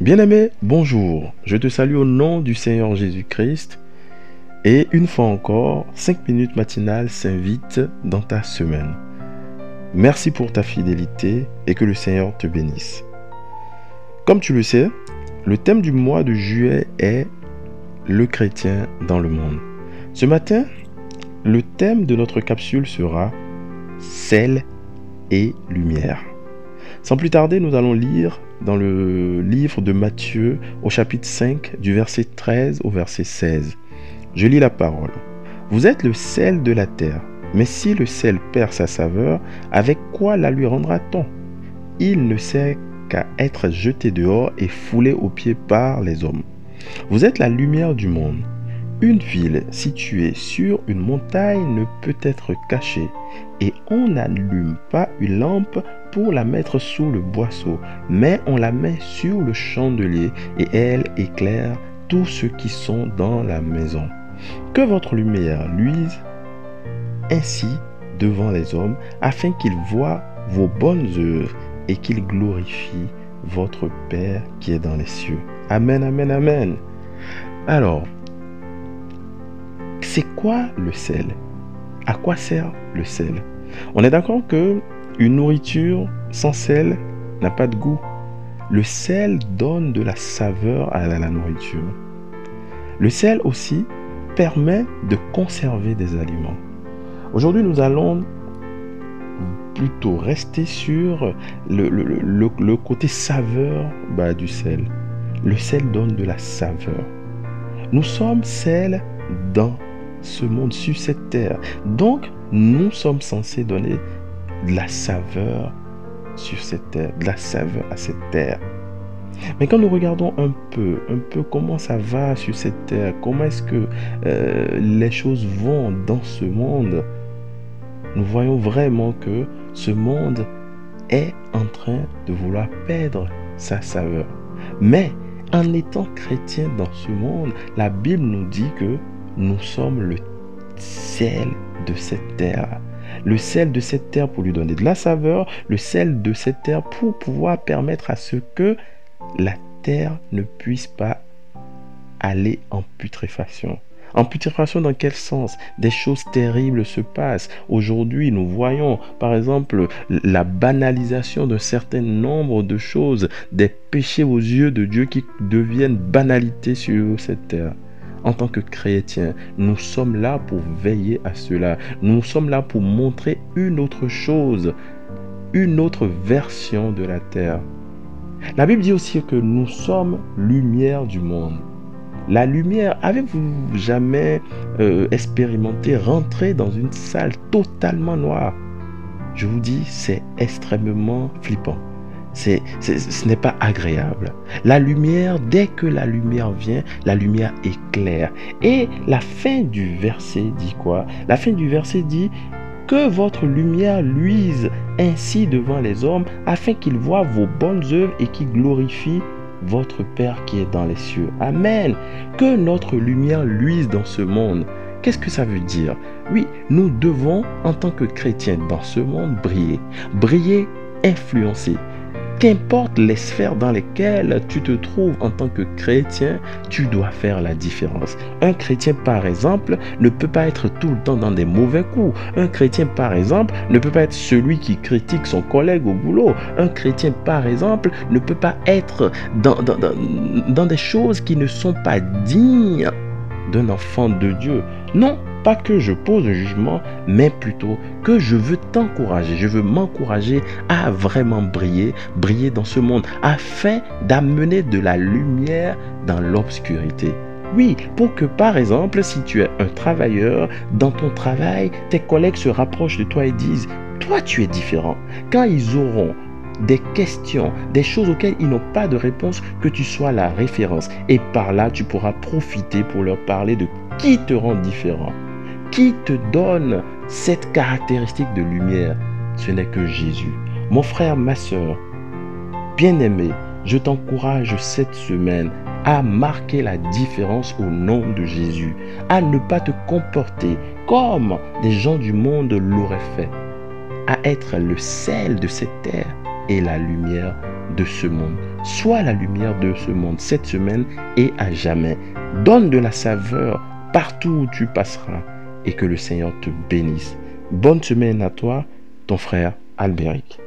Bien-aimé, bonjour. Je te salue au nom du Seigneur Jésus-Christ. Et une fois encore, 5 minutes matinales s'invitent dans ta semaine. Merci pour ta fidélité et que le Seigneur te bénisse. Comme tu le sais, le thème du mois de juillet est le chrétien dans le monde. Ce matin, le thème de notre capsule sera sel et lumière. Sans plus tarder, nous allons lire dans le livre de Matthieu au chapitre 5 du verset 13 au verset 16. Je lis la parole. Vous êtes le sel de la terre, mais si le sel perd sa saveur, avec quoi la lui rendra-t-on? Il ne sert qu'à être jeté dehors et foulé aux pieds par les hommes. Vous êtes la lumière du monde. Une ville située sur une montagne ne peut être cachée et on n'allume pas une lampe pour la mettre sous le boisseau, mais on la met sur le chandelier et elle éclaire tous ceux qui sont dans la maison. Que votre lumière luise ainsi devant les hommes, afin qu'ils voient vos bonnes œuvres et qu'ils glorifient votre Père qui est dans les cieux. Amen, amen, amen. Alors, c'est quoi le sel? À quoi sert le sel? On est d'accord que une nourriture sans sel n'a pas de goût. Le sel donne de la saveur à la nourriture. Le sel aussi permet de conserver des aliments. Aujourd'hui, nous allons plutôt rester sur le, côté saveur bah, du sel. Le sel donne de la saveur. Nous sommes sel dans ce monde, sur cette terre. Donc, nous sommes censés donner de la saveur sur cette terre, de la saveur à cette terre. Mais quand nous regardons un peu, un peu comment ça va sur cette terre, comment est-ce que euh, les choses vont dans ce monde, nous voyons vraiment que ce monde est en train de vouloir perdre sa saveur. Mais en étant chrétien dans ce monde, la Bible nous dit que nous sommes le sel de cette terre. Le sel de cette terre pour lui donner de la saveur, le sel de cette terre pour pouvoir permettre à ce que la terre ne puisse pas aller en putréfaction. En putréfaction dans quel sens? Des choses terribles se passent. Aujourd'hui, nous voyons par exemple la banalisation d'un certain nombre de choses, des péchés aux yeux de Dieu qui deviennent banalité sur cette terre en tant que chrétiens, nous sommes là pour veiller à cela. Nous sommes là pour montrer une autre chose, une autre version de la terre. La Bible dit aussi que nous sommes lumière du monde. La lumière, avez-vous jamais euh, expérimenté rentrer dans une salle totalement noire? Je vous dis, c'est extrêmement flippant ce n'est pas agréable. La lumière, dès que la lumière vient, la lumière éclaire. Et la fin du verset dit quoi? La fin du verset dit que votre lumière luise ainsi devant les hommes, afin qu'ils voient vos bonnes œuvres et qu'ils glorifient votre Père qui est dans les cieux. Amen. Que notre lumière luise dans ce monde. Qu'est-ce que ça veut dire? Oui, nous devons, en tant que chrétiens dans ce monde, briller. Briller, influencer. Qu'importe les sphères dans lesquelles tu te trouves en tant que chrétien, tu dois faire la différence. Un chrétien, par exemple, ne peut pas être tout le temps dans des mauvais coups. Un chrétien, par exemple, ne peut pas être celui qui critique son collègue au boulot. Un chrétien, par exemple, ne peut pas être dans, dans, dans, des choses qui ne sont pas dignes d'un enfant de Dieu. Non, pas que je pose un jugement, mais plutôt que je veux t'encourager, je veux m'encourager à vraiment briller, briller dans ce monde, afin d'amener de la lumière dans l'obscurité. Oui, pour que par exemple, si tu es un travailleur, dans ton travail, tes collègues se rapprochent de toi et disent, toi tu es différent. Quand ils auront des questions, des choses auxquelles ils n'ont pas de réponse, que tu sois la référence. Et par là, tu pourras profiter pour leur parler de qui te rend différent. Qui te donne cette caractéristique de lumière Ce n'est que Jésus. Mon frère, ma soeur, bien-aimé, je t'encourage cette semaine à marquer la différence au nom de Jésus, à ne pas te comporter comme les gens du monde l'auraient fait, à être le sel de cette terre et la lumière de ce monde. Sois la lumière de ce monde cette semaine et à jamais. Donne de la saveur partout où tu passeras et que le Seigneur te bénisse. Bonne semaine à toi, ton frère Albéric.